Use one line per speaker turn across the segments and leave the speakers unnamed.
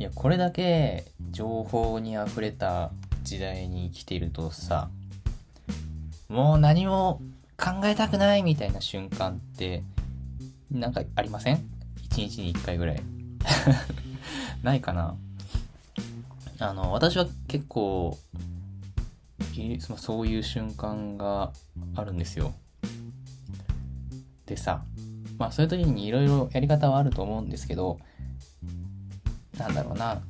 いやこれだけ情報にあふれた時代に生きているとさもう何も考えたくないみたいな瞬間ってなんかありません？一日に一回ぐらい。ないかな。あの私は結構そういう瞬間があるんですよ。でさまあそういう時にいろいろやり方はあると思うんですけどなんだろうな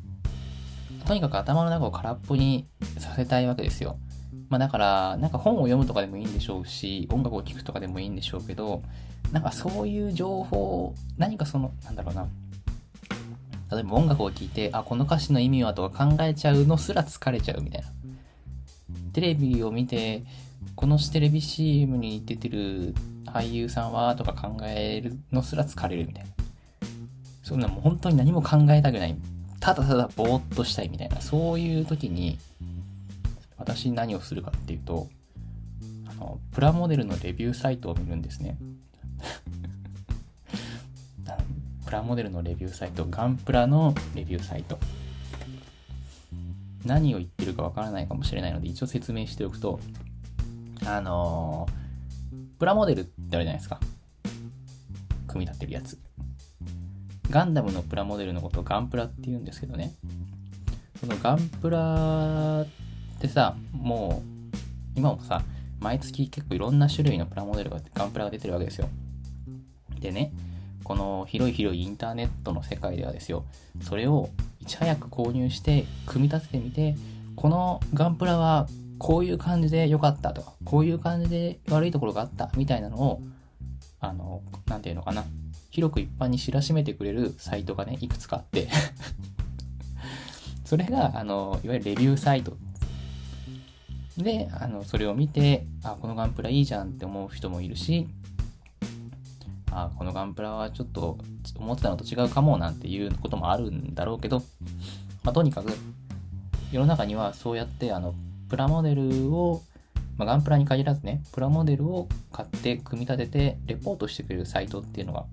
とにかく頭の中を空っぽにさせたいわけですよまあだから、なんか本を読むとかでもいいんでしょうし、音楽を聴くとかでもいいんでしょうけど、なんかそういう情報を、何かその、なんだろうな。例えば音楽を聴いて、あ、この歌詞の意味はとか考えちゃうのすら疲れちゃうみたいな。テレビを見て、このテレビ CM に出てる俳優さんはとか考えるのすら疲れるみたいな。そんなもう本当に何も考えたくない。ただただぼーっとしたいみたいな。そういう時に、私何をするかっていうと、あの、プラモデルのレビューサイトを見るんですね。プラモデルのレビューサイト、ガンプラのレビューサイト。何を言ってるかわからないかもしれないので、一応説明しておくと、あのー、プラモデルってあるじゃないですか。組み立てるやつ。ガンダムのプラモデルのことをガンプラって言うんですけどね。そのガンプラでさ、もう、今もさ、毎月結構いろんな種類のプラモデルが、ガンプラが出てるわけですよ。でね、この広い広いインターネットの世界ではですよ、それをいち早く購入して、組み立ててみて、このガンプラはこういう感じで良かったとか、こういう感じで悪いところがあったみたいなのを、あの、なんていうのかな、広く一般に知らしめてくれるサイトがね、いくつかあって。それが、あの、いわゆるレビューサイト。で、あの、それを見て、あ、このガンプラいいじゃんって思う人もいるし、あ、このガンプラはちょっと思ってたのと違うかもなんていうこともあるんだろうけど、まあ、とにかく、世の中にはそうやって、あの、プラモデルを、まあ、ガンプラに限らずね、プラモデルを買って組み立てて、レポートしてくれるサイトっていうのが、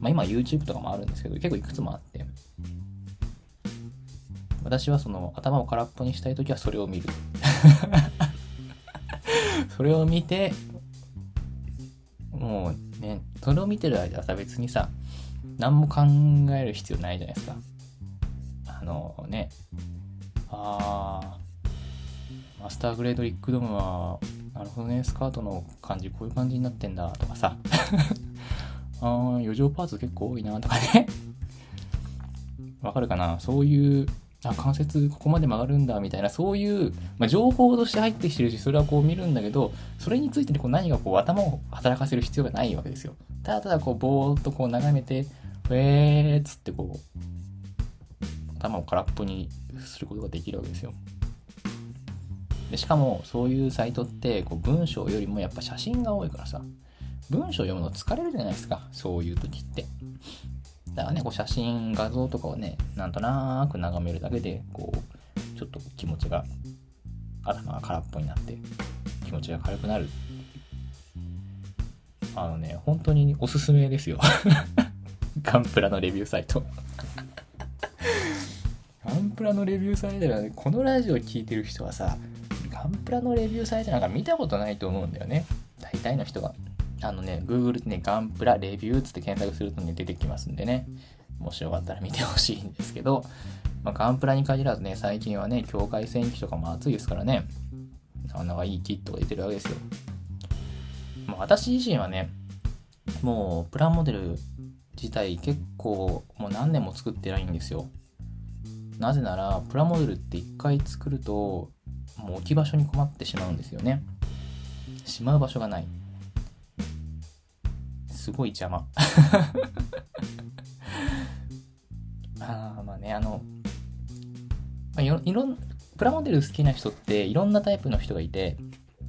まあ、今 YouTube とかもあるんですけど、結構いくつもあって、私はその頭を空っぽにしたいときはそれを見る。それを見て、もうね、それを見てる間はさ、別にさ、何も考える必要ないじゃないですか。あのね、あー、マスターグレードリックドームは、なるほどね、スカートの感じ、こういう感じになってんだ、とかさ。あー、余剰パーツ結構多いな、とかね。わかるかな？そういうあ、関節ここまで曲がるんだみたいな、そういう、まあ、情報として入ってきてるし、それはこう見るんだけど、それについてこう何がこう頭を働かせる必要がないわけですよ。ただただこうぼーっとこう眺めて、えーっつってこう、頭を空っぽにすることができるわけですよ。でしかもそういうサイトってこう文章よりもやっぱ写真が多いからさ文章読むの疲れるじゃないですかそういう時ってだからね、こう写真、画像とかをね、なんとなく眺めるだけで、こう、ちょっと気持ちが、頭が空っぽになって、気持ちが軽くなる。あのね、本当におすすめですよ。ガンプラのレビューサイト。ガンプラのレビューサイトはね、このラジオ聴いてる人はさ、ガンプラのレビューサイトなんか見たことないと思うんだよね。大体の人が。あのね、Google でね、ガンプラレビューつって検索するとね、出てきますんでね、もしよかったら見てほしいんですけど、まあ、ガンプラに限らずね、最近はね、境界線機とかも熱いですからね、なかなかいいキットが出てるわけですよ。まあ、私自身はね、もうプラモデル自体結構もう何年も作ってないんですよ。なぜなら、プラモデルって一回作ると、もう置き場所に困ってしまうんですよね。しまう場所がない。すごい邪魔。あまあね、あの、まあ、いろいろん、プラモデル好きな人っていろんなタイプの人がいて、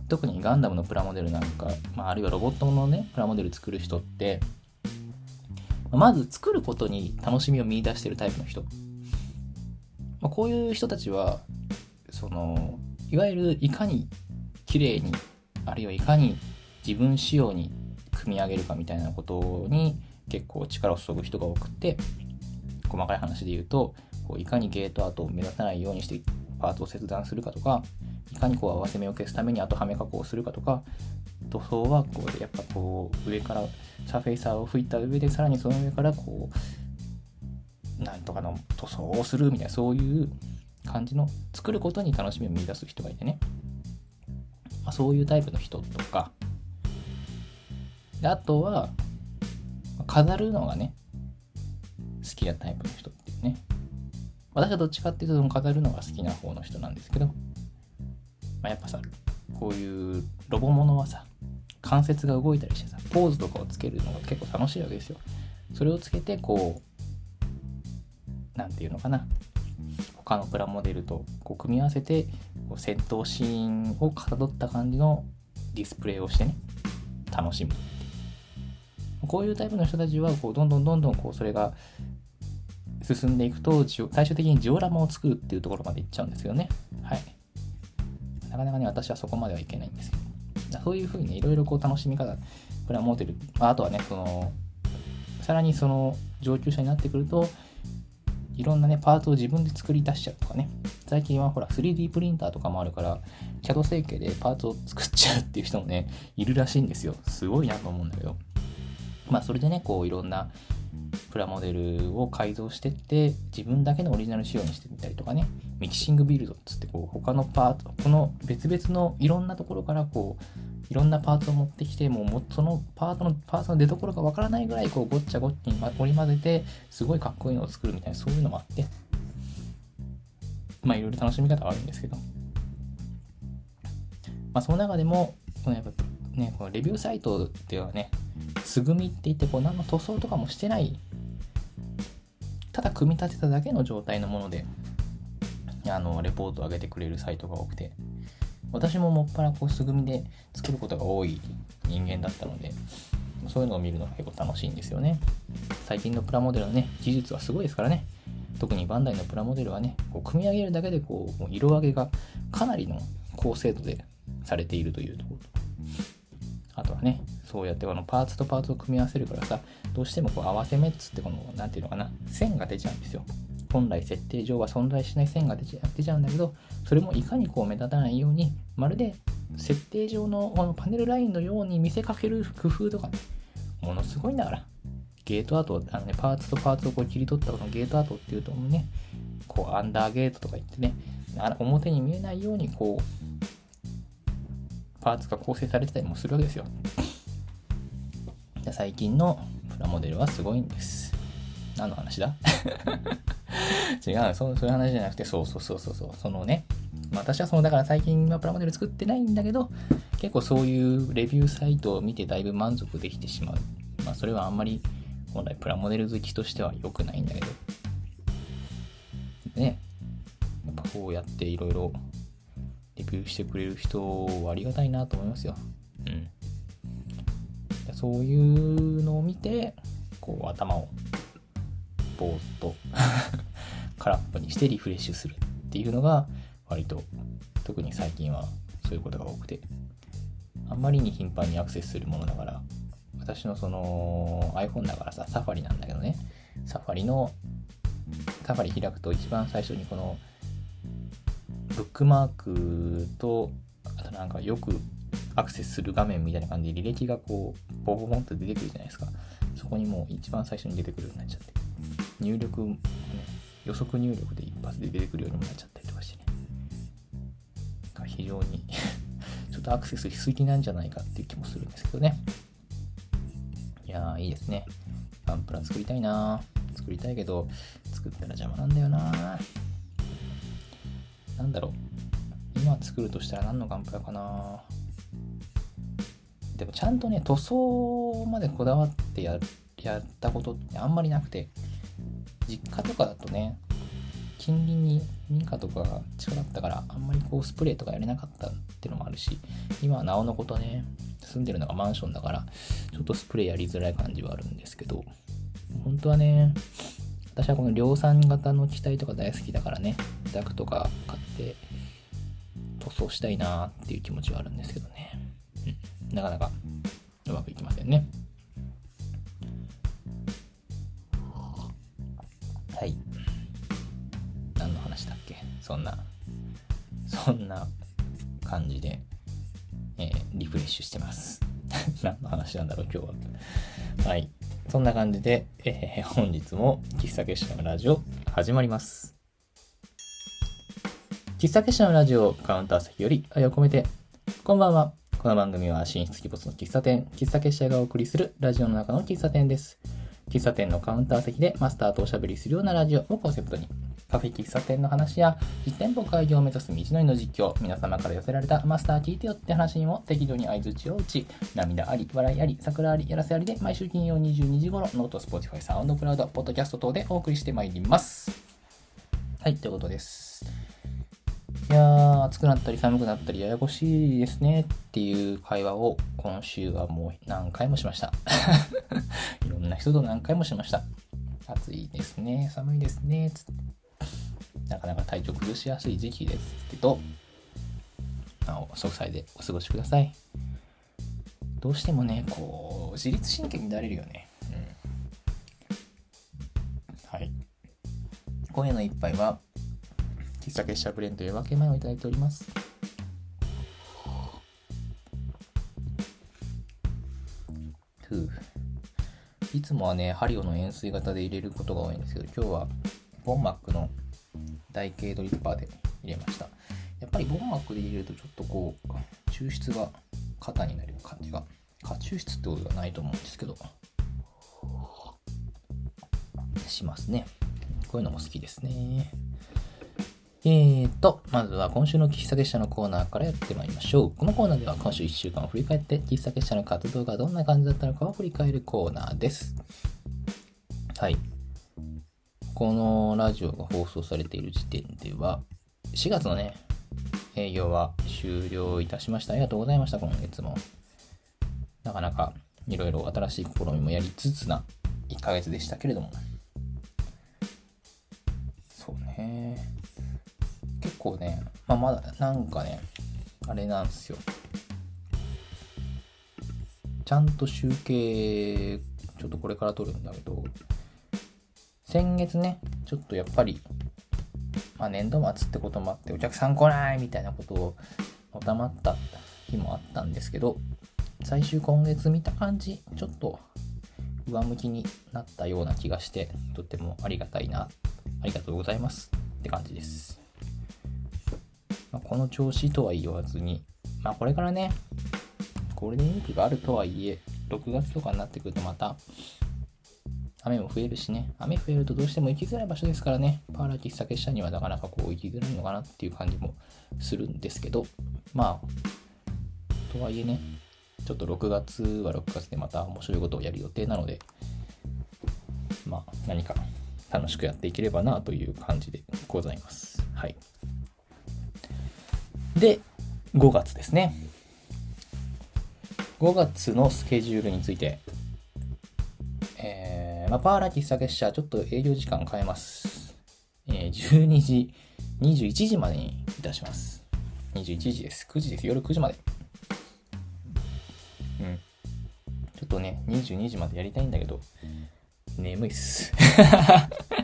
特にガンダムのプラモデルなんか、まあ、あるいはロボットのね、プラモデル作る人って、まず作ることに楽しみを見出してるタイプの人。まあ、こういう人たちは、その、いわゆるいかに綺麗に、あるいはいかに自分仕様に組み上げるかみたいなことに結構力を注ぐ人が多くて細かい話で言うとこういかにゲート跡を目立たないようにしてパーツを切断するかとかいかにこう合わせ目を消すために後はめ加工をするかとか塗装はこうやっぱこう上からサーフェイサーを吹いた上でさらにその上からこうなんとかの塗装をするみたいなそういう感じの作ることに楽しみを見出す人がいてね、まあ、そういうタイプの人とかであとは飾るのがね好きなタイプの人っていうね。私はどっちかっていうと飾るのが好きな方の人なんですけど、まあ、やっぱさこういうロボものはさ関節が動いたりしてさポーズとかをつけるのが結構楽しいわけですよ。それをつけてこう何て言うのかな他のプラモデルとこう組み合わせてこう戦闘シーンをかたどった感じのディスプレイをしてね楽しむ。こういうタイプの人たちはこうどんどんどんどんこうそれが進んでいくと最終的にジオラマを作るっていうところまでいっちゃうんですよねはいなかなかね私はそこまではいけないんですけどそういうふうにねいろいろこう楽しみ方プラモデルあとはねそのさらにその上級者になってくるといろんなね、パーツを自分で作り出しちゃうとかね。最近はほら、3D プリンターとかもあるから、CAD 成形でパーツを作っちゃうっていう人もね、いるらしいんですよ。すごいなと思うんだけど。まあ、それでね、こう、いろんなプラモデルを改造してって、自分だけのオリジナル仕様にしてみたりとかね、ミキシングビルドっつって、こう、他のパーツ、この別々のいろんなところから、こう、いろんなパーツを持ってきて、もうそのパートの、パーツの出所がわからないぐらい、こう、ごっちゃごっちに織り交ぜて、すごいかっこいいのを作るみたいな、そういうのもあって、まあ、いろいろ楽しみ方はあるんですけど、まあ、その中でも、このやっぱね、このレビューサイトではね、素組みって言って、こう、何の塗装とかもしてない、ただ組み立てただけの状態のもので、あの、レポートを上げてくれるサイトが多くて、私ももっぱらこう素組みで作ることが多い人間だったので、そういうのを見るのが結構楽しいんですよね。最近のプラモデルのね、技術はすごいですからね。特にバンダイのプラモデルはね、こう組み上げるだけでこう色上げがかなりの高精度でされているというところ、あとはね、そうやってこのパーツとパーツを組み合わせるからさ、どうしてもこう合わせ目っつってこの、なんていうのかな、線が出ちゃうんですよ。本来設定上は存在しない線が出ちゃうんだけど、それもいかにこう目立たないように、まるで設定上のこのパネルラインのように見せかける工夫とか、ね、ものすごいんだから。ゲートアート、あのね、パーツとパーツをこう切り取ったこのゲートアートっていうともね、こうアンダーゲートとか言ってね、表に見えないようにこう、パーツが構成されてたりもするわけですよ。最近のプラモデルはすごいんです。何の話だ？違うそ、そういう話じゃなくて、そうそうそうそうそう、そのね、まあ、私はその、だから最近はプラモデル作ってないんだけど、結構そういうレビューサイトを見てだいぶ満足できてしまう。まあ、それはあんまり本来プラモデル好きとしては良くないんだけど。ね、やっぱこうやっていろいろレビューしてくれる人はありがたいなと思いますよ。うん。そういうのを見て、こう頭をぼーっと 空っぽにしてリフレッシュするっていうのが割と特に最近はそういうことが多くて。あんまりに頻繁にアクセスするものだから私のその iPhone だからさサファリなんだけどね。サファリのサファリ開くと一番最初にこのブックマークとあとなんかよくアクセスする画面みたいな感じで履歴がこうボボボンと出てくるじゃないですかそこにもう一番最初に出てくるようになっちゃって入力、ね、予測入力で一発で出てくるようにもなっちゃったりとかしてね。が非常に ちょっとアクセスしすぎなんじゃないかっていう気もするんですけどね。いやー、いいですね。ガンプラ作りたいな作りたいけど、作ったら邪魔なんだよななんだろう。今作るとしたら何のガンプラかなでもちゃんとね、塗装までこだわってやったことってあんまりなくて、実家とかだとね、近隣に民家とかが近かったから、あんまりこうスプレーとかやれなかったっていうのもあるし、今はなおのことね、住んでるのがマンションだから、ちょっとスプレーやりづらい感じはあるんですけど、本当はね、私はこの量産型の機体とか大好きだからね、ザクとか買って塗装したいなっていう気持ちはあるんですけどね。なかなかうまくいきませんね。はい。ましたっけ？そんな、そんな感じで、えー、リフレッシュしてます。何の話なんだろう、今日は。はい。そんな感じで、えー、本日も喫茶結社のラジオ始まります。喫茶結社のラジオカウンター席より愛を込めて、こんばんは。この番組は神出鬼没の喫茶店、喫茶結社がお送りするラジオの中の喫茶店です。喫茶店のカウンター席でマスターとおしゃべりするようなラジオをコンセプトに、カフェ喫茶店の話や実店舗開業を目指す道のりの実況、皆様から寄せられたマスター聞いてよって話にも適度に相づちを打ち、涙あり、笑いあり、サクラあり、やらせありで毎週金曜22時頃、 note、 Spotify、 SoundCloud、ポッドキャスト等でお送りしてまいります。はい、ということです。いやー、暑くなったり寒くなったりややこしいですねっていう会話を今週はもう何回もしました。いろんな人と何回もしました。暑いですね、寒いですね、つって。なかなか体調崩しやすい時期ですけど、まあ、息災でお過ごしください。どうしてもね、こう、自律神経乱れるよね。うん。はい。今夜の一杯は、喫茶結社ブレンという分け前をいただいております。ふう。いつもはね、ハリオの円錐型で入れることが多いんですけど、今日はボンマックの台形ドリッパーで入れました。やっぱりボンマックで入れるとちょっとこう、抽出が肩になる感じが、過抽出ってことではないと思うんですけど、しますね。こういうのも好きですね。えーと、まずは今週の喫茶結社のコーナーからやってまいりましょう。このコーナーでは今週1週間を振り返って、喫茶結社の活動がどんな感じだったのかを振り返るコーナーです。はい。このラジオが放送されている時点では、4月のね、営業は終了いたしました。ありがとうございました、今月も。なかなかいろいろ新しい試みもやりつつな1ヶ月でしたけれども。構ね、まあ、まだなんかね、あれなんですよ。ちゃんと集計、ちょっとこれから取るんだけど、先月ね、ちょっとやっぱり、まあ、年度末ってこともあって、お客さん来ないみたいなことをおたまった日もあったんですけど、最終今月見た感じ、ちょっと上向きになったような気がして、とってもありがたいな、ありがとうございますって感じです。まあ、この調子とは言わずに、まあこれからね、ゴールデンウィークがあるとはいえ、6月とかになってくるとまた雨も増えるしね、雨増えるとどうしても行きづらい場所ですからね、パーラ喫茶結社にはなかなかこう行きづらいのかなっていう感じもするんですけど、まあ、とはいえね、ちょっと6月は6月でまた面白いことをやる予定なので、まあ、何か楽しくやっていければなという感じでございます。はい。で、5月ですね。5月のスケジュールについてえまあ、パーラ喫茶結社、ちょっと営業時間変えます。えー、12時、21時までにいたします。21時です。9時です。夜9時まで。うん。ちょっとね、22時までやりたいんだけど、眠いっす。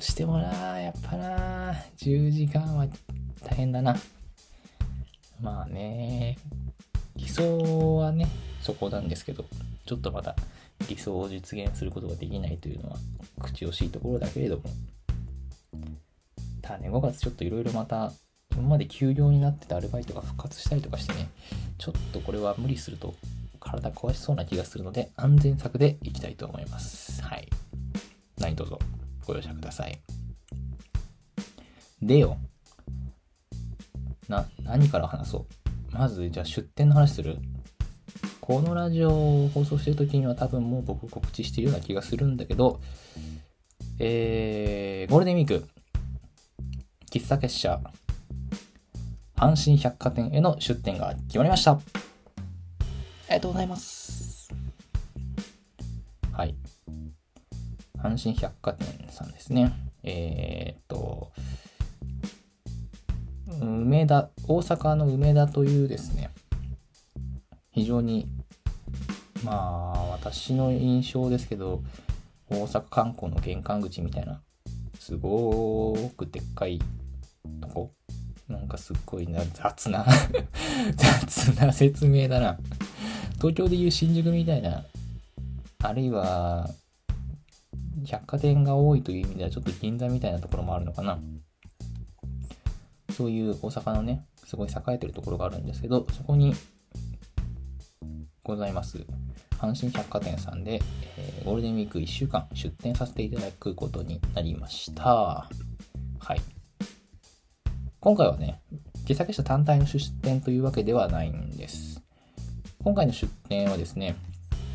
してもな、やっぱな、10時間は大変だな。まあね、理想はね、そこなんですけど、ちょっとまだ理想を実現することができないというのは口惜しいところだけれども。ただね5月ちょっといろいろまた今まで休業になってたアルバイトが復活したりとかしてねちょっとこれは無理すると体壊しそうな気がするので安全策でいきたいと思います。はい。何卒ご容赦くださいでよな何から話そう？まずじゃあ出店の話する？このラジオを放送してる時には多分もう僕告知してるような気がするんだけど、えー、ゴールデンウィーク、喫茶結社、阪神百貨店への出店が決まりました。ありがとうございます。はい。阪神百貨店さんですね。えー、っと、梅田、大阪の梅田というですね、非常にまあ私の印象ですけど大阪観光の玄関口みたいなすごくでっかいとこなんかすっごいな雑な 雑な説明だな東京でいう新宿みたいなあるいは百貨店が多いという意味ではちょっと銀座みたいなところもあるのかなそういう大阪のねすごい栄えてるところがあるんですけどそこにございます阪神百貨店さんで、えー、ゴールデンウィーク1週間出店させていただくことになりました。はい。今回はね、手先者単体の出店というわけではないんです。今回の出店はですね、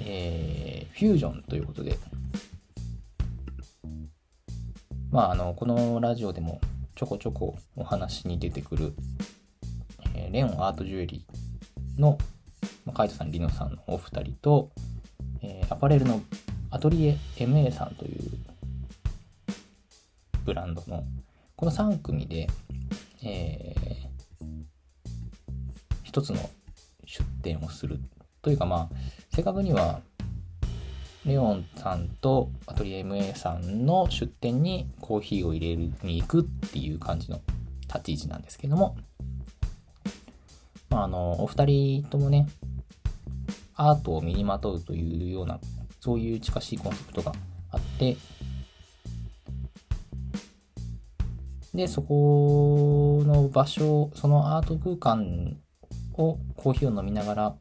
えー、フュージョンということで、まあ、あの、このラジオでもちょこちょこお話に出てくる、えー、レオンアートジュエリーのまあ、カイトさん、リノさんのお二人と、えー、アパレルのアトリエ MA さんというブランドの、この3組で、えー、一つの出店をする。というかまあ、正確には、レオンさんとアトリエ MA さんの出店にコーヒーを入れるに行くっていう感じの立ち位置なんですけども、まあ、あの、お二人ともね、アートを身にまとうというような、そういう近しいコンセプトがあって、で、そこの場所、そのアート空間をコーヒーを飲みながら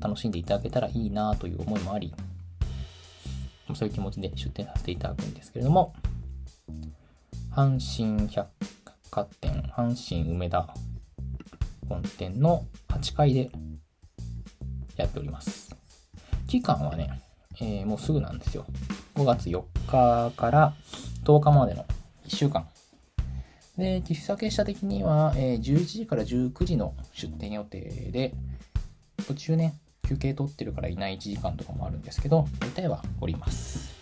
楽しんでいただけたらいいなという思いもあり、そういう気持ちで出店させていただくんですけれども、阪神百貨店、阪神梅田本店の8階でやっております。期間はね、えー、もうすぐなんですよ。5月4日から10日までの1週間。で、喫茶結社的には、えー、11時から19時の出店予定で、途中ね、休憩取ってるからいない1時間とかもあるんですけど、大体はおります。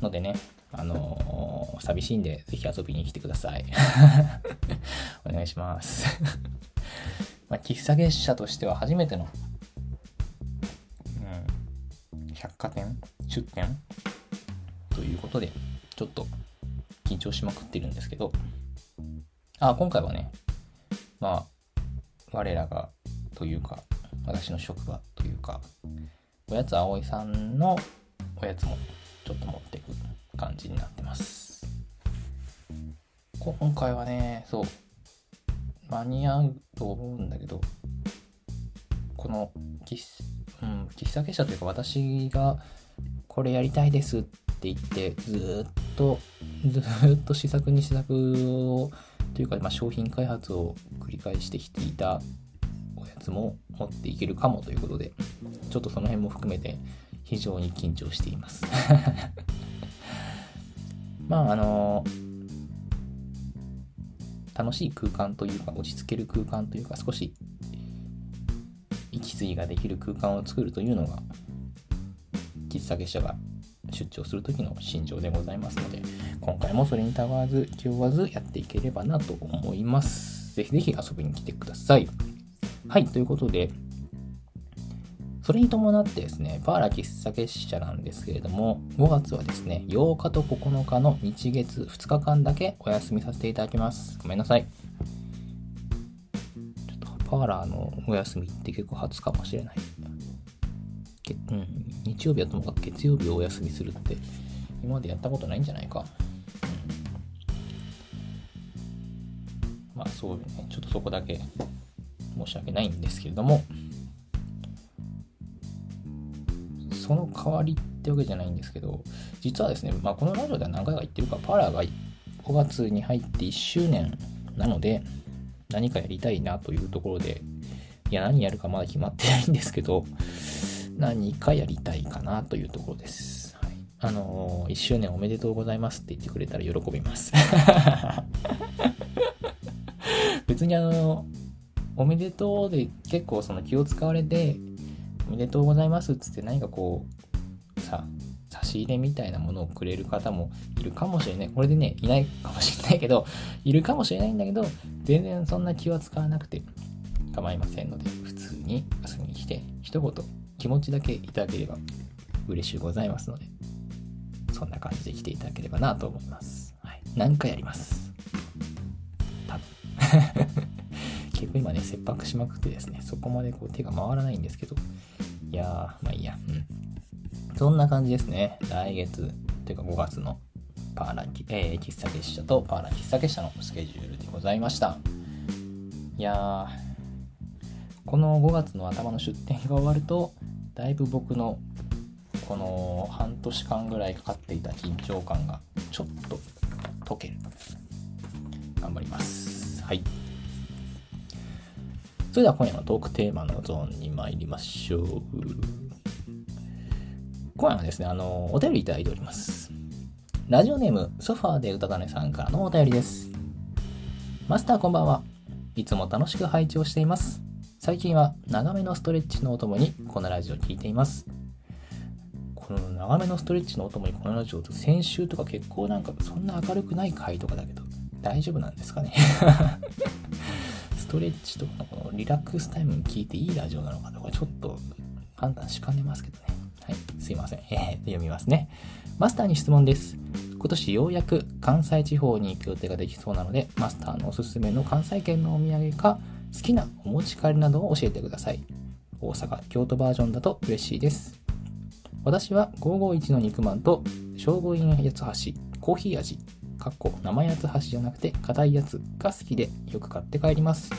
のでね、あのー、寂しいんで、ぜひ遊びに来てください。お願いします まあ、喫茶月謝としては初めての、うん、百貨店出店？ということで、ちょっと緊張しまくってるんですけど、あ、今回はね、まあ、我らが、というか、私の職場というか、おやつ葵さんのおやつもちょっと持っていく感じになってます。今回はね、そう、間に合うと思うんだけど、この喫,、うん、喫茶結社というか私がこれやりたいですって言ってずっとずっと試作に試作をというか、まあ、商品開発を繰り返してきていたおやつも持っていけるかもということでちょっとその辺も含めて非常に緊張しています。まああの楽しい空間というか落ち着ける空間というか少し息継ぎができる空間を作るというのが喫茶結社が出張する時の心情でございますので今回もそれにたわず気負わずやっていければなと思います。ぜひぜひ遊びに来てください。はいということでそれに伴ってですね、パーラ喫茶結社なんですけれども、5月はですね、8日と9日の日月2日間だけお休みさせていただきます。ごめんなさい。ちょっとパーラーのお休みって結構初かもしれない。うん、日曜日はともかく月曜日をお休みするって今までやったことないんじゃないか。うん、まあそうね、ちょっとそこだけ申し訳ないんですけれども、その代わりってわけじゃないんですけど、実はですね、まあ、このラジオでは何回か言ってるか、パラが5月に入って1周年なので、何かやりたいなというところで、いや、何やるかまだ決まってないんですけど、何かやりたいかなというところです。はい、あのー、1周年おめでとうございますって言ってくれたら喜びます。別にあの、おめでとうで結構その気を使われて、おめでとうございますっつって何かこう、さ、差し入れみたいなものをくれる方もいるかもしれない。これでね、いないかもしれないけど、いるかもしれないんだけど、全然そんな気は使わなくて構いませんので、普通に遊びに来て、一言気持ちだけいただければ嬉しいございますので、そんな感じで来ていただければなと思います。はい。何回やります。結構今ね、切迫しまくってですね、そこまでこう手が回らないんですけど、いやー、まあいいや、うん。そんな感じですね。来月、というか5月のパーラン、えー、喫茶結社とパーラ喫茶結社のスケジュールでございました。いや、この5月の頭の出店が終わると、だいぶ僕のこの半年間ぐらいかかっていた緊張感がちょっと解ける。頑張ります。はい。それでは今夜のトークテーマのゾーンに参りましょう。今夜はですね、あの、お便りいただいております。ラジオネーム、ソファーで歌種さんからのお便りです。マスターこんばんは。いつも楽しく配置をしています。最近は長めのストレッチのお供にこのラジオを聴いています。この長めのストレッチのお供にこのラジオと先週とか結構なんかそんな明るくない回とかだけど大丈夫なんですかね？トレッチとかのリラックスタイムに聞いていいラジオなのかとかちょっと判断しかねますけどね。はい、すいません。えー、読みますね。マスターに質問です。今年ようやく関西地方に行く予定ができそうなので、マスターのおすすめの関西圏のお土産か、好きなお持ち帰りなどを教えてください。大阪、京都バージョンだと嬉しいです。私は551の肉まんと聖護院八つ橋、コーヒー味、かっこ生八つ橋じゃなくて硬いやつが好きでよく買って帰ります。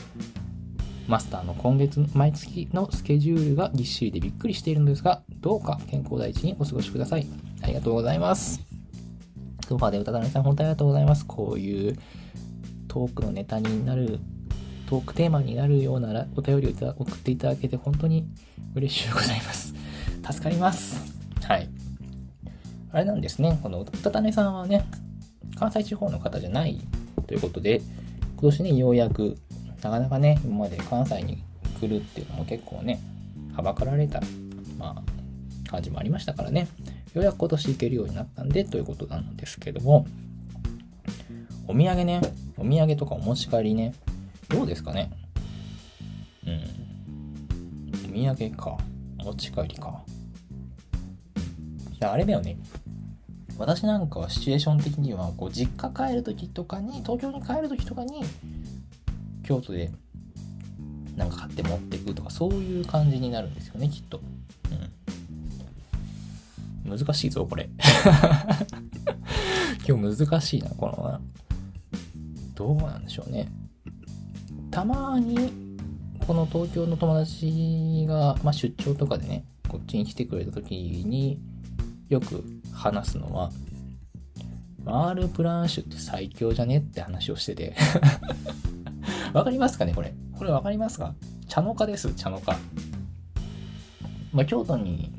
マスターの今月、毎月のスケジュールがぎっしりでびっくりしているのですが、どうか健康第一にお過ごしください。ありがとうございます。ソファーで歌種さん、本当にありがとうございます。こういうトークのネタになる、トークテーマになるようなお便りを送っていただけて本当に嬉しゅうございます。助かります。はい。あれなんですね、この歌種さんはね、関西地方の方じゃないということで、今年ね、ようやく、なかなかね、今まで関西に来るっていうのも結構ね、はばかられた、まあ、感じもありましたからね。ようやく今年行けるようになったんでということなんですけども、お土産ね、お土産とかお持ち帰りね、どうですかね？うん。お土産か。お持ち帰りか。あれだよね。私なんかはシチュエーション的には、こう、実家帰るときとかに、東京に帰るときとかに、京都でなんか買って持っていくとか、そういう感じになるんですよね、きっと。うん難しいぞ、これ。今日難しいな、この、どうなんでしょうね。たまに、この東京の友達が、まあ、出張とかでね、こっちに来てくれた時によく話すのは、マールプランシュって最強じゃね？って話をしてて わかりますかねこれ？これわかりますか？茶の花です、茶の花。まあ、京都に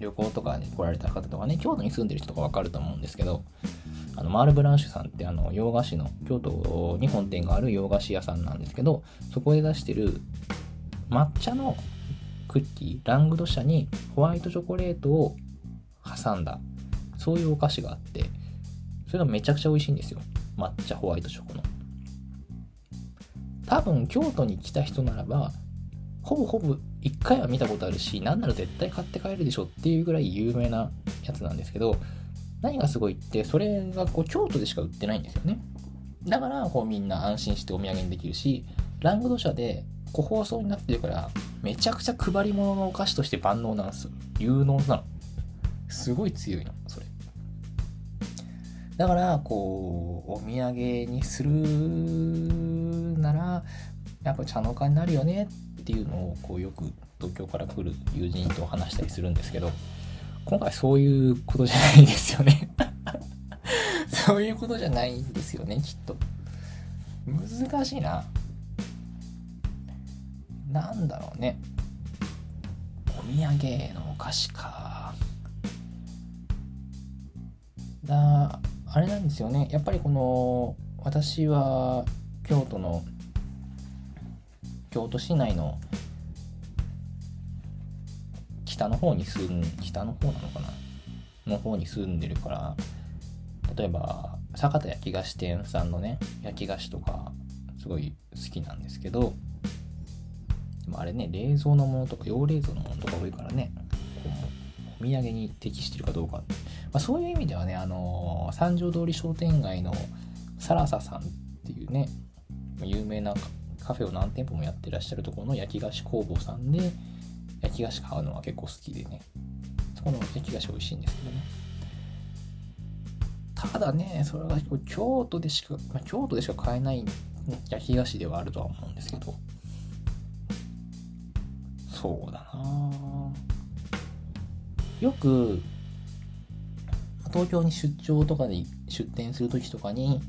旅行とかに来られた方とかね、京都に住んでる人とかわかると思うんですけど、あのマール・ブランシュさんってあの洋菓子の京都に本店がある洋菓子屋さんなんですけどそこで出してる抹茶のクッキーラングド社にホワイトチョコレートを挟んだそういうお菓子があってそれがめちゃくちゃ美味しいんですよ抹茶ホワイトチョコの多分京都に来た人ならばほぼほぼ1回は見たことあるし、なんなら絶対買って帰るでしょっていうぐらい有名なやつなんですけど、何がすごいって、それがこう京都でしか売ってないんですよね。だからこうみんな安心してお土産にできるし、ラングド社で個包装になってるから、めちゃくちゃ配り物のお菓子として万能なんです。有能なの。すごい強いの、だから、こう、お土産にするなら、やっぱ茶の間になるよねっていうのをこうよく東京から来る友人と話したりするんですけど今回そういうことじゃないですよね。そういうことじゃないんですよねきっと。難しいな。なんだろうね。お土産のお菓子か。だあれなんですよね。やっぱりこの私は京都の京都市内の北の方に住ん北の方なのかな？の方に住んでるから例えば酒田焼き菓子店さんのね焼き菓子とかすごい好きなんですけどでもあれね冷蔵のものとか洋冷蔵のものとか多いからねお土産に適してるかどうか。まあ、そういう意味ではね、あのー、三条通り商店街のサラサさんっていうね、有名なカフェを何店舗もやってらっしゃるところの焼き菓子工房さんで、焼き菓子買うのは結構好きでね、そこの焼き菓子美味しいんですけどね。ただね、それが京都でしか、まあ、京都でしか買えない焼き菓子ではあるとは思うんですけど、そうだなよく、東京に出張とかで出店する時とかに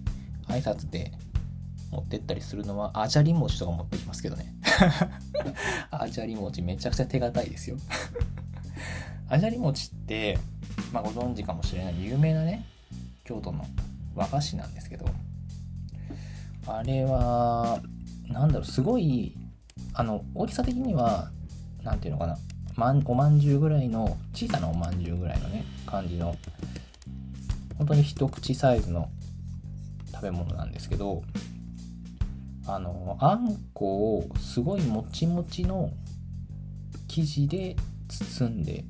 挨拶で持ってったりするのは、あじゃり餅とか持ってきますけどね。あじゃり餅めちゃくちゃ手堅いですよ。あじゃり餅って、まあ、ご存知かもしれない有名なね、京都の和菓子なんですけど、あれは、なんだろう、すごい、あの、大きさ的には、なんていうのかな、まんおまんじゅうぐらいの、小さなおまんじゅうぐらいのね、感じの、本当に一口サイズの食べ物なんですけど、あの、あんこをすごいもちもちの生地で包んで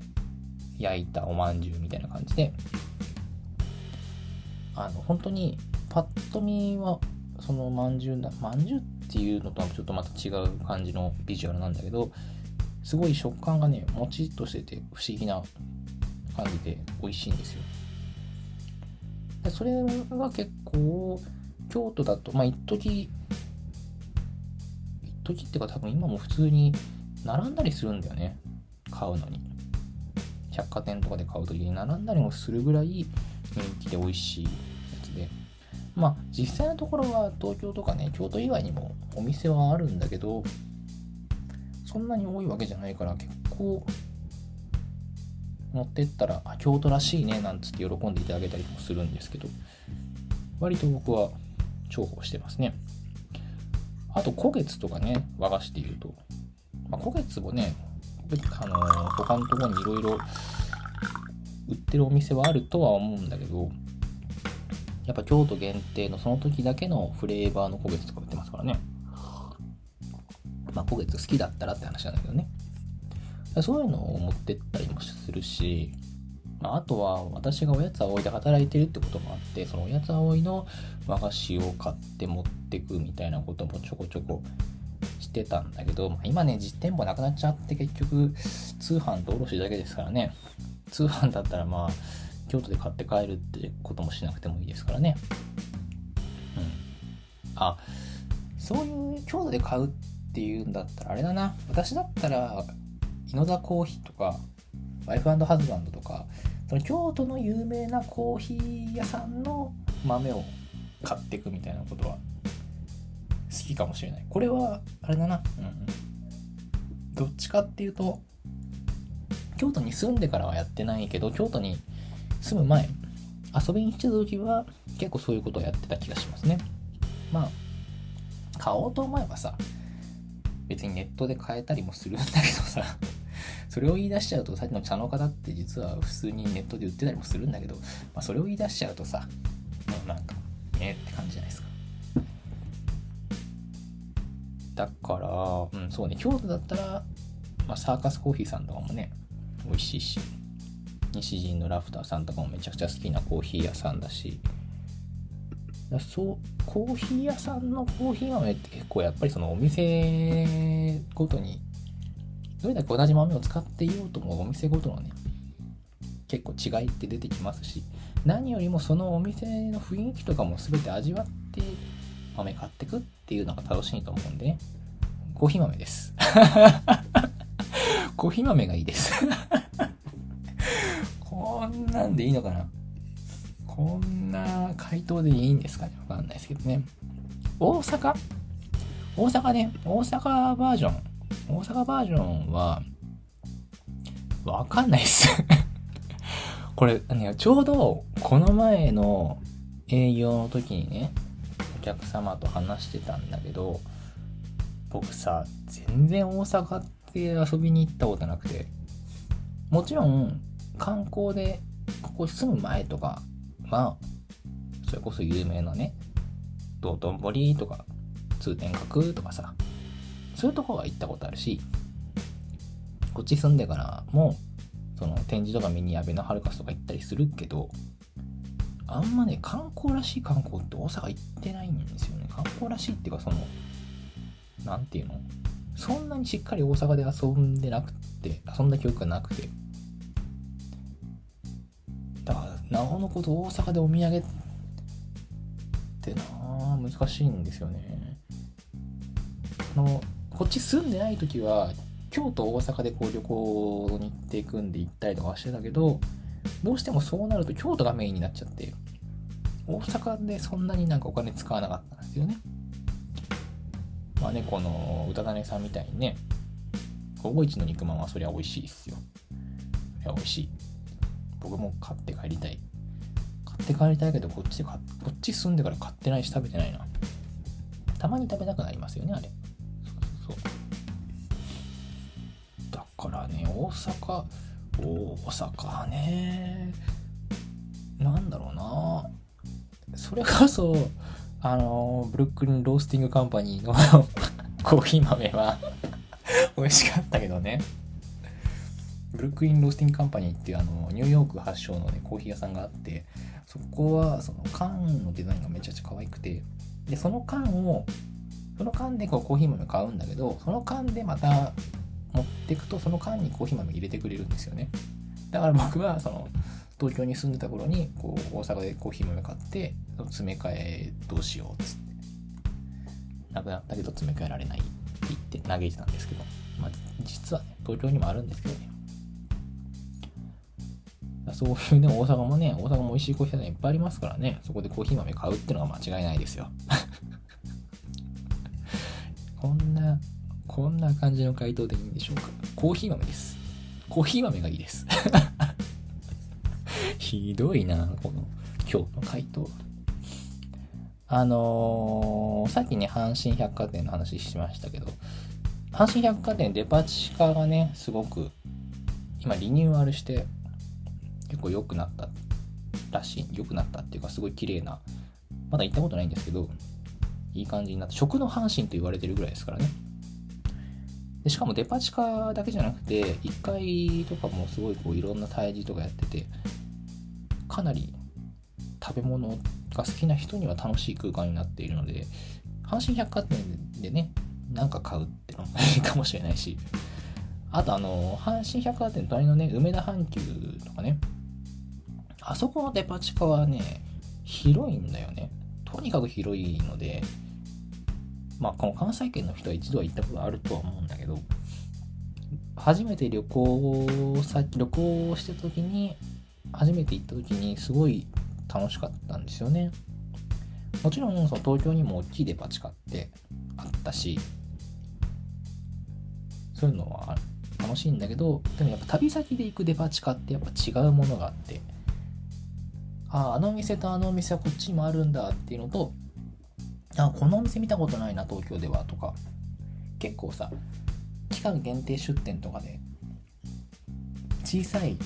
焼いたおまんじゅうみたいな感じで、あの、本当にパッと見はそのまんじゅうだ、まんじゅうっていうのとはちょっとまた違う感じのビジュアルなんだけど、すごい食感がね、もちっとしてて不思議な感じで美味しいんですよ。でそれが結構、京都だと、まあ一時一時っていうか多分今も普通に並んだりするんだよね。買うのに。百貨店とかで買う時に並んだりもするぐらい人気で美味しいやつで。まあ実際のところは東京とかね、京都以外にもお店はあるんだけど、そんなに多いわけじゃないから結構持ってったら、あ、京都らしいね、なんつって喜んでいただけたりもするんですけど、割と僕は重宝してますね。あと、古月とかね、和菓子で言うと、まあ、古月もね、あのー、他のところにいろいろ売ってるお店はあるとは思うんだけど、やっぱ京都限定のその時だけのフレーバーの古月とか売ってますからね。まあ、古月好きだったらって話なんだけどね。そういうのを持ってったりもするし、まあ、あとは私がおやつ葵で働いてるってこともあって、そのおやつ葵の和菓子を買って持ってくみたいなこともちょこちょこしてたんだけど、まあ、今ね、実店舗なくなっちゃって結局通販と卸だけですからね。通販だったらまあ、京都で買って帰るってこともしなくてもいいですからね。うん。あ、そういう京都で買うっていうんだったらあれだな。私だったら、井野田コーヒーとか、ワイフハズバンドとか、その京都の有名なコーヒー屋さんの豆を買っていくみたいなことは好きかもしれない。これは、あれだな。うん。どっちかっていうと、京都に住んでからはやってないけど、京都に住む前、遊びに来てた時は結構そういうことをやってた気がしますね。まあ、買おうと思えばさ、別にネットで買えたりもするんだけどさ、それを言い出しちゃうと、さっきの茶の方って実は普通にネットで売ってたりもするんだけど、まあ、それを言い出しちゃうとさ、もうなんか、ねって感じじゃないですか。だから、うん、そうね、京都だったら、まあ、サーカスコーヒーさんとかもね、美味しいし、西陣のラフターさんとかもめちゃくちゃ好きなコーヒー屋さんだし、だそうコーヒー屋さんのコーヒー豆って結構やっぱりそのお店ごとにどれだけ同じ豆を使っていようともお店ごとのね結構違いって出てきますし何よりもそのお店の雰囲気とかも全て味わって豆買ってくっていうのが楽しいと思うんでねコーヒー豆です。コーヒー豆がいいです。こんなんでいいのかな？こんな回答でいいんですかね？わかんないですけどね。大阪？大阪ね、大阪バージョン。大阪バージョンは、わかんないっす。これ、ちょうどこの前の営業の時にね、お客様と話してたんだけど、僕さ、全然大阪って遊びに行ったことなくて、もちろん観光でここ住む前とかは、それこそ有名なね、道頓堀とか、通天閣とかさ、そういうとこは行ったことあるし、こっち住んでからも、その展示とか見にアベノハルカスとか行ったりするけどあんまね観光らしい観光って大阪行ってないんですよね。観光らしいっていうかその何て言うの？そんなにしっかり大阪で遊んでなくて遊んだ記憶がなくて。だからなおのこと大阪でお土産ってな難しいんですよね。のこっち住んでない時は京都大阪でこう旅行に行っていくんで行ったりとかしてたけどどうしてもそうなると京都がメインになっちゃって大阪でそんなになんかお金使わなかったんですよね。まあねこの歌種さんみたいにね551の肉まんはそりゃ美味しいっすよ。いや美味しい。僕も買って帰りたい。買って帰りたいけどこっちでこっち住んでから買ってないし食べてないな。たまに食べたくなりますよねあれ。ね大阪大阪ね。なんだろうな。それこそあのブルックリンロースティングカンパニーの コーヒー豆は 美味しかったけどね。ブルックリンロースティングカンパニーっていうあのニューヨーク発祥のねコーヒー屋さんがあってそこはその缶のデザインがめちゃくちゃ可愛くてでその缶をその缶でこうコーヒー豆買うんだけどその缶でまた持っていくとその缶にコーヒー豆入れてくれるんですよね。だから僕はその東京に住んでた頃にこう大阪でコーヒー豆買って詰め替えどうしようっつって。なくなったけど詰め替えられないって言って嘆いてたんですけど、まあ、実はね東京にもあるんですけどね。そういうね、大阪もね、大阪も美味しいコーヒー屋さんいっぱいありますからね、そこでコーヒー豆買うってのは間違いないですよ。こんなこんな感じの回答でいいんでしょうか。コーヒー豆です。コーヒー豆がいいです。ひどいな、この今日の回答。あのー、さっきね、阪神百貨店の話しましたけど、阪神百貨店デパ地下がね、すごく今リニューアルして結構良くなったらしい。良くなったっていうかすごい綺麗な、まだ行ったことないんですけど、いい感じになった。食の阪神と言われてるぐらいですからね。でしかもデパ地下だけじゃなくて1階とかもすごいこういろんな催事とかやっててかなり食べ物が好きな人には楽しい空間になっているので阪神百貨店でね何か買うってのもいいかもしれないしあとあの阪神百貨店隣のね梅田阪急とかねあそこのデパ地下はね広いんだよね。とにかく広いのでまあ、この関西圏の人は一度は行ったことあるとは思うんだけど、初めて旅行先、旅行してた時に、初めて行った時にすごい楽しかったんですよね。もちろんその東京にも大きいデパ地下ってあったし、そういうのは楽しいんだけど、でもやっぱ旅先で行くデパ地下ってやっぱ違うものがあって、ああ、あの店とあの店はこっちにもあるんだっていうのと、あこのお店見たことないな東京ではとか。結構さ期間限定出店とかで小さい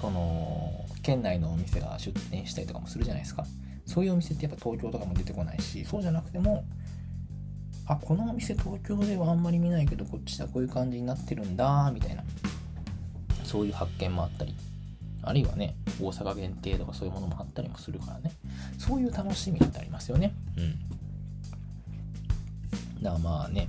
その県内のお店が出店したりとかもするじゃないですか。そういうお店ってやっぱ東京とかも出てこないしそうじゃなくてもあこのお店東京ではあんまり見ないけどこっちではこういう感じになってるんだみたいな。そういう発見もあったり。あるいはね大阪限定とかそういうものもあったりもするからね。そういう楽しみってありますよね。うん。だからまあね。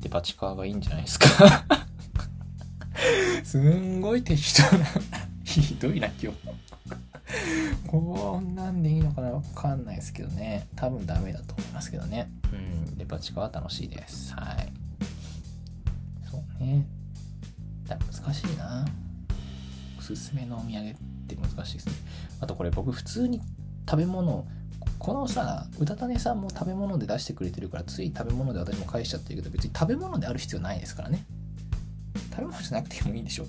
デパ地下がいいんじゃないですか。すんごい適当な ひどいな今日。こんなんでいいのかなわかんないですけどね。多分ダメだと思いますけどね。うん。デパ地下は楽しいです。はい。そうね。だ難しいな。おすすめのお土産って難しいですね。あとこれ僕普通に食べ物このさうたたねさんも食べ物で出してくれてるからつい食べ物で私も返しちゃってるけど別に食べ物である必要ないですからね。食べ物じゃなくてもいいでしょ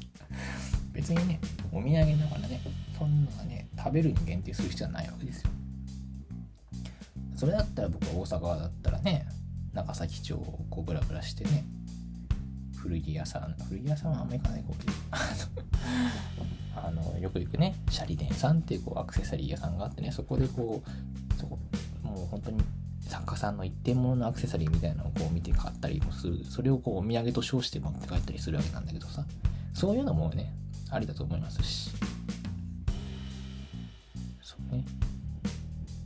別にねお土産だからねそんなね食べるに限定する必要はないわけですよ。それだったら僕は大阪だったらね長崎町をこうブラブラしてね古着屋さん古着屋さんはあんま行かないこう あのよく行くねシャリデンさんっていうこうアクセサリー屋さんがあってねそこでこうそこもう本当に作家さんの一点物のアクセサリーみたいなのをこう見て買ったりもするそれをこうお土産と称して持って帰ったりするわけなんだけどさそういうのもね、ありだと思いますし。そうね。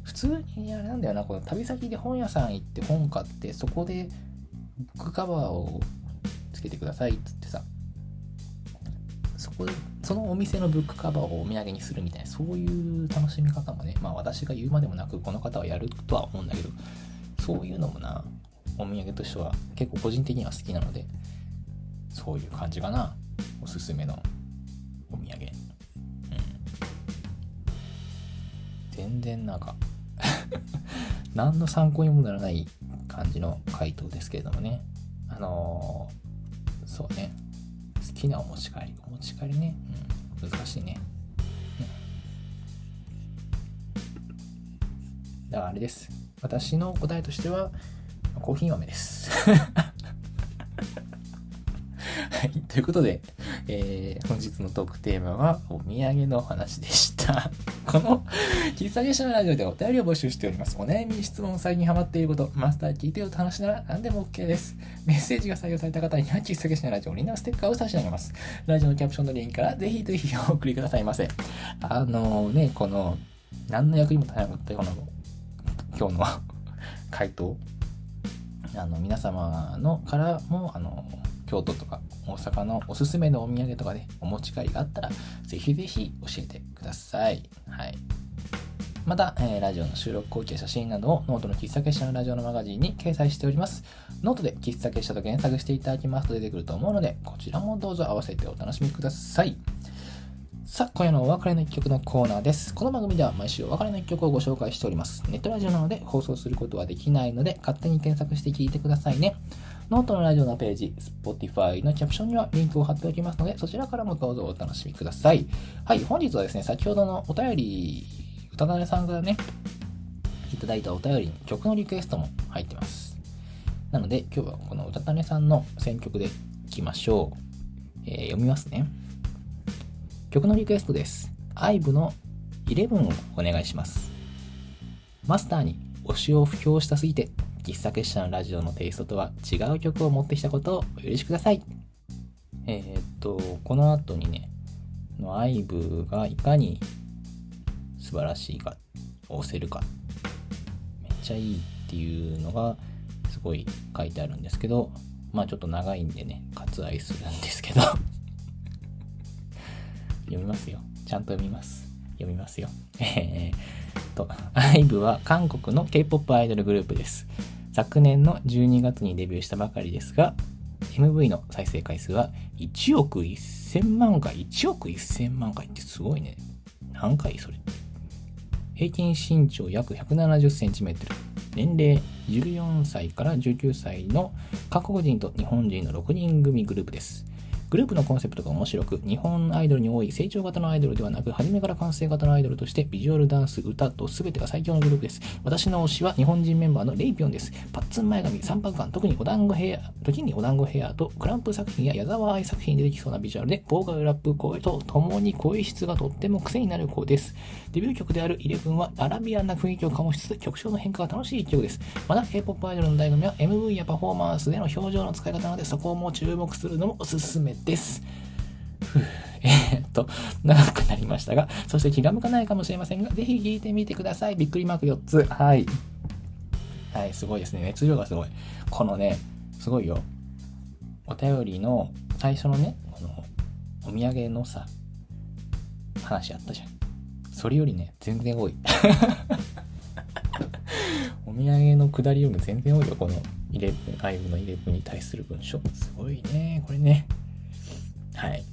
普通にあれなんだよな、この旅先で本屋さん行って本買って、そこでブックカバーをけてくださいっつってさ、そこ、そのお店のブックカバーをお土産にするみたいな、そういう楽しみ方もね、まあ私が言うまでもなく、この方はやるとは思うんだけど、そういうのもな、お土産としては結構個人的には好きなので、そういう感じかな。おすすめのお土産。うん。全然なんか 何の参考にもならない感じの回答ですけれどもね。あのー、そうね。好きなお持ち帰り。お持ち帰りね。うん、難しいね。うん、だからあれです。私の答えとしては、コーヒー豆です。はい、ということで、えー、本日のトークテーマはお土産の話でした。この喫茶店のラジオでお便りを募集しております。お悩み、質問、最近ハマっていること、マスター聞いてよと話なら何でも OK です。メッセージが採用された方には喫茶店のラジオオリジナルステッカーを差し上げます。ラジオのキャプションのリンクからぜひぜひお送りくださいませ。あのね、この、何の役にも立たなかったような、今日の回答。あの、皆様のからも、あの、京都とか大阪のおすすめのお土産とかで、ね、お持ち帰りがあったら、ぜひぜひ教えてください。はい。また、えー、ラジオの収録後記や写真などをノートの喫茶結社のラジオのマガジンに掲載しております。ノートで喫茶結社と検索していただきますと出てくると思うので、こちらもどうぞ合わせてお楽しみください。さあ、今夜のお別れの一曲のコーナーです。この番組では毎週お別れの一曲をご紹介しております。ネットラジオなので放送することはできないので、勝手に検索して聴いてくださいね。ノートのラジオのページ、Spotify のキャプションにはリンクを貼っておきますので、そちらからもどうぞお楽しみください。はい、本日はですね、先ほどのお便り、歌種さんからね、いただいたお便りに曲のリクエストも入ってます。なので、今日はこの歌種さんの選曲でいきましょう。えー、読みますね。曲のリクエストです。IVE の11をお願いします。マスターに推しを布教したすぎて喫茶結社のラジオのテイストとは違う曲を持ってきたことをお許しください。えー、っと、この後にね、の IVE がいかに素晴らしいか、押せるか、めっちゃいいっていうのがすごい書いてあるんですけど、まあちょっと長いんでね、割愛するんですけど 読みますよ。ちゃんと読みます。読みますよ。えー、と、IVE は韓国の K-POP アイドルグループです。昨年の12月にデビューしたばかりですが、MV の再生回数は1億1000万回。1億1000万回ってすごいね。何回それ平均身長約 170cm。年齢14歳から19歳の韓国人と日本人の6人組グループです。グループのコンセプトが面白く、日本アイドルに多い成長型のアイドルではなく、初めから完成型のアイドルとして、ビジュアル、ダンス、歌と全てが最強のグループです。私の推しは日本人メンバーのレイピョンです。パッツン前髪、3泊間、特にお団子ヘア、時にお団子ヘアと、クランプ作品や矢沢愛作品に出てきそうなビジュアルで、ボーカルラップ声と共に声質がとっても癖になる子です。デビュー曲であるイレブンはアラビアンな雰囲気を醸しつつ、曲調の変化が楽しい一曲です。また、K-POP アイドルの醍醐味は MV やパフォーマンスでの表情の使い方なので、そこをも注目するのもおすすめです。え、っと、長くなりましたが、そして気が向かないかもしれませんが、ぜひ聞いてみてください。びっくりマーク4つ。はい。はい、すごいですね。熱量がすごい。このね、すごいよ。お便りの最初のね、この、お土産のさ、話あったじゃん。それよりね、全然多い。お土産のくだりよりも全然多いよ、このイレブン、アイブのイレブンに対する文章。すごいね、これね。はい。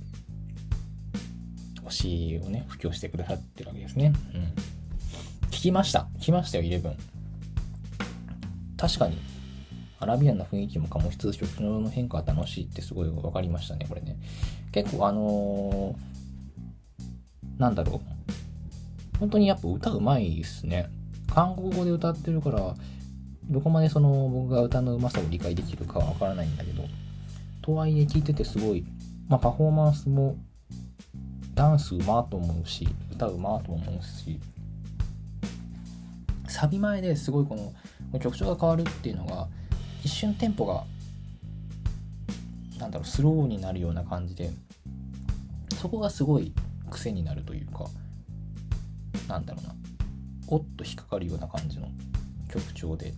推しをね、布教してくださってるわけですね。うん。聞きました。聞きましたよ、11。確かに、アラビアンな雰囲気も醸しつつ、曲の変化が楽しいってすごい分かりましたね、これね。結構あのー、なんだろう。本当にやっぱ歌うまいですね。韓国語で歌ってるから、どこまでその僕が歌のうまさを理解できるかはわからないんだけど、とはいえ聞いててすごいまあ、パフォーマンスもダンスうまと思うし歌うまと思うしサビ前ですごいこの曲調が変わるっていうのが一瞬テンポがなんだろうスローになるような感じでそこがすごい癖になるというかなんだろうなおっと引っかかるような感じの曲調で。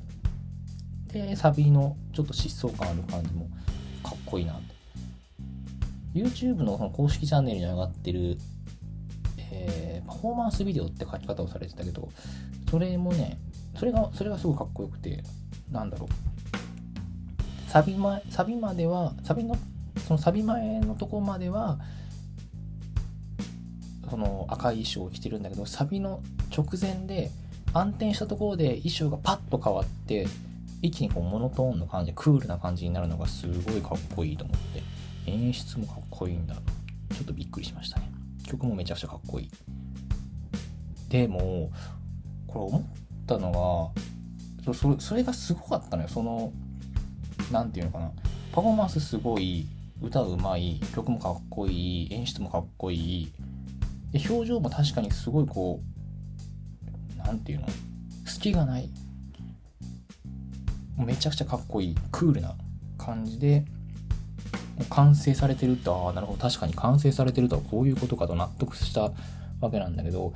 でサビのちょっと疾走感ある感じもかっこいいなと YouTube のその公式チャンネルに上がってる、えー、パフォーマンスビデオって書き方をされてたけどそれもねそれがそれがすごいかっこよくてなんだろう。サビ前サビまではサビのそのサビ前のとこまではその赤い衣装を着てるんだけどサビの直前で暗転したところで衣装がパッと変わって一気にこうモノトーンの感じクールな感じになるのがすごいかっこいいと思って。演出もかっこいいんだ。ちょっとびっくりしましたね。曲もめちゃくちゃかっこいい。でもこれ思ったのがそそれがすごかったのよ。その何て言うのかな。パフォーマンスすごい歌うまい曲もかっこいい演出もかっこいい。で表情も確かにすごいこう何て言うの。隙がない。めちゃくちゃかっこいい。クールな感じで完成されてるとああなるほど。確かに完成されてるとはこういうことかと納得したわけなんだけど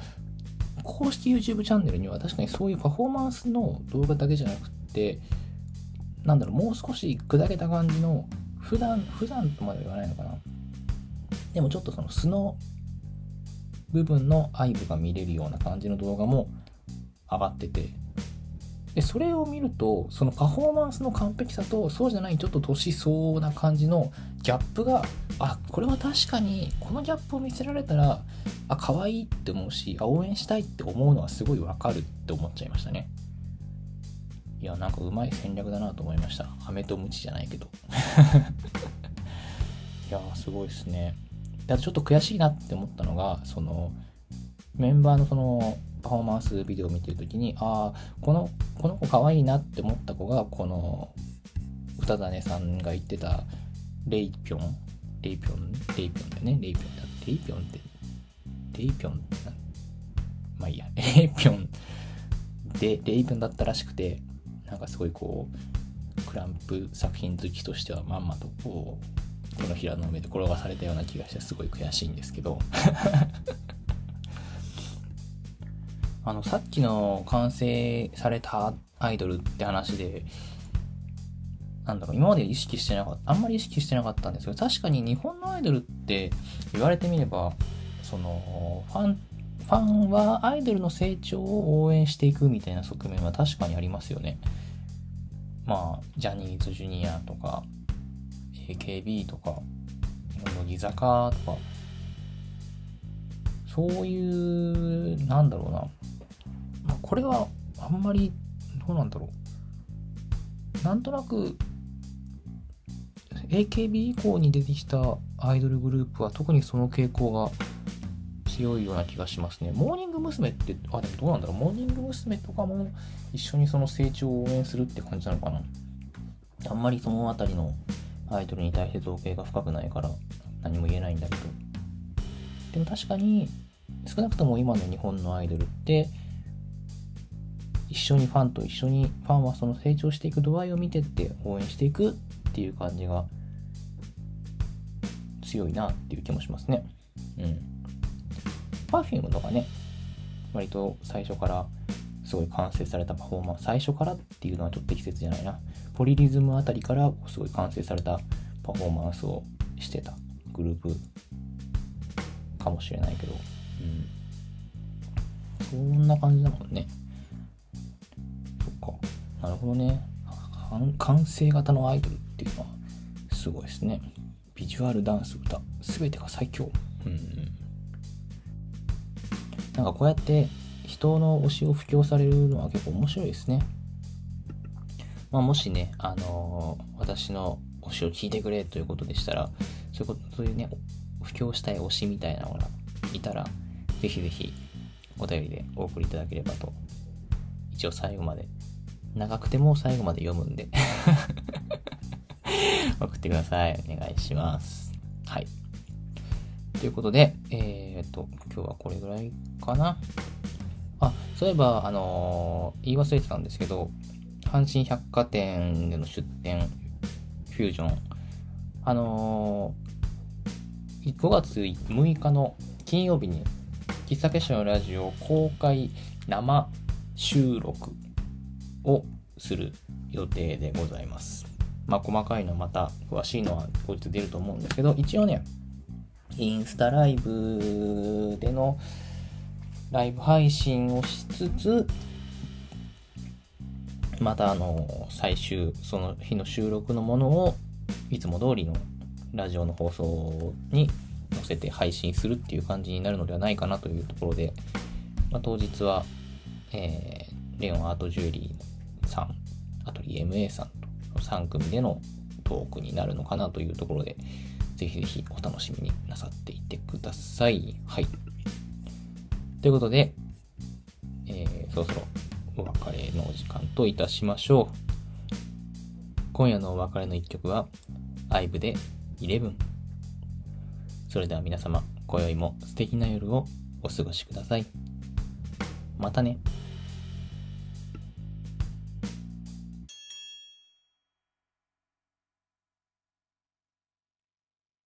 公式 YouTube チャンネルには確かにそういうパフォーマンスの動画だけじゃなくってなんだろうもう少し砕けた感じの普段普段とまでは言わないのかな。でもちょっとその素の部分の愛部が見れるような感じの動画も上がっててでそれを見るとそのパフォーマンスの完璧さとそうじゃないちょっと年相応な感じのギャップがあこれは確かにこのギャップを見せられたらあ可愛いって思うしあ応援したいって思うのはすごいわかるって思っちゃいましたね。いやなんかうまい戦略だなと思いました。飴とムチじゃないけど。いやすごいですね。でちょっと悔しいなって思ったのがそのメンバーのそのパフォーマンスビデオを見てるときに、ああ、この、この子可愛いいなって思った子が、この、歌種さんが言ってた、レイピョン？レイピョン？レイピョンだよね？レイピョンだ。レイピョンって、レイピョン？ってまあいいや、レイピョンで、レイピョンだったらしくて、なんかすごいこう、クランプ作品好きとしてはまんまとこう、この平の上で転がされたような気がしてすごい悔しいんですけど。あの、さっきの完成されたアイドルって話で、なんだろう、今まで意識してなかった、あんまり意識してなかったんですけど、確かに日本のアイドルって言われてみれば、その、ファン、ファンはアイドルの成長を応援していくみたいな側面は確かにありますよね。まあ、ジャニーズジュニアとか、AKB とか、乃木坂とか、そういう、なんだろうな、まこれはあんまりどうなんだろうなんとなく AKB 以降に出てきたアイドルグループは特にその傾向が強いような気がしますね。モーニング娘。って、あ、でもどうなんだろう。モーニング娘。とかも一緒にその成長を応援するって感じなのかな。あんまりその辺りのアイドルに対して造形が深くないから何も言えないんだけど。でも確かに少なくとも今の日本のアイドルって一緒にファンと一緒にファンはその成長していく度合いを見てって応援していくっていう感じが強いなっていう気もしますね。うん。Perfume とかね、割と最初からすごい完成されたパフォーマンス、最初からっていうのはちょっと適切じゃないな。ポリリズムあたりからすごい完成されたパフォーマンスをしてたグループかもしれないけど、うん。そんな感じだもんね。なるほどね。完成型のアイドルっていうのはすごいですね。ビジュアルダンス歌、すべてが最強。うん。なんかこうやって人の推しを布教されるのは結構面白いですね。まあ、もしね、あのー、私の推しを聞いてくれということでしたら、そういうこと、そういうね、布教したい推しみたいなのがいたら、ぜひぜひお便りでお送りいただければと、一応最後まで長くても最後まで読むんで 送ってください。お願いします。はい。ということで、えー、っと、今日はこれぐらいかな。あ、そういえば、あのー、言い忘れてたんですけど、阪神百貨店での出店、フュージョン、あのー、5月6日の金曜日に喫茶結社のラジオ公開生収録をする予定でございます。まあ細かいのはまた詳しいのは後日出ると思うんですけど、一応ね、インスタライブでのライブ配信をしつつ、またあの、最終、その日の収録のものを、いつも通りのラジオの放送に載せて配信するっていう感じになるのではないかなというところで、まあ、当日は、えー、レオンアートジュエリーのさん、アトリエ MA さんと3組でのトークになるのかなというところで、ぜひぜひお楽しみになさっていてください。はい。ということで、えー、そろそろお別れのお時間といたしましょう。今夜のお別れの一曲は、アイブで11。それでは皆様、今宵も素敵な夜をお過ごしください。またね。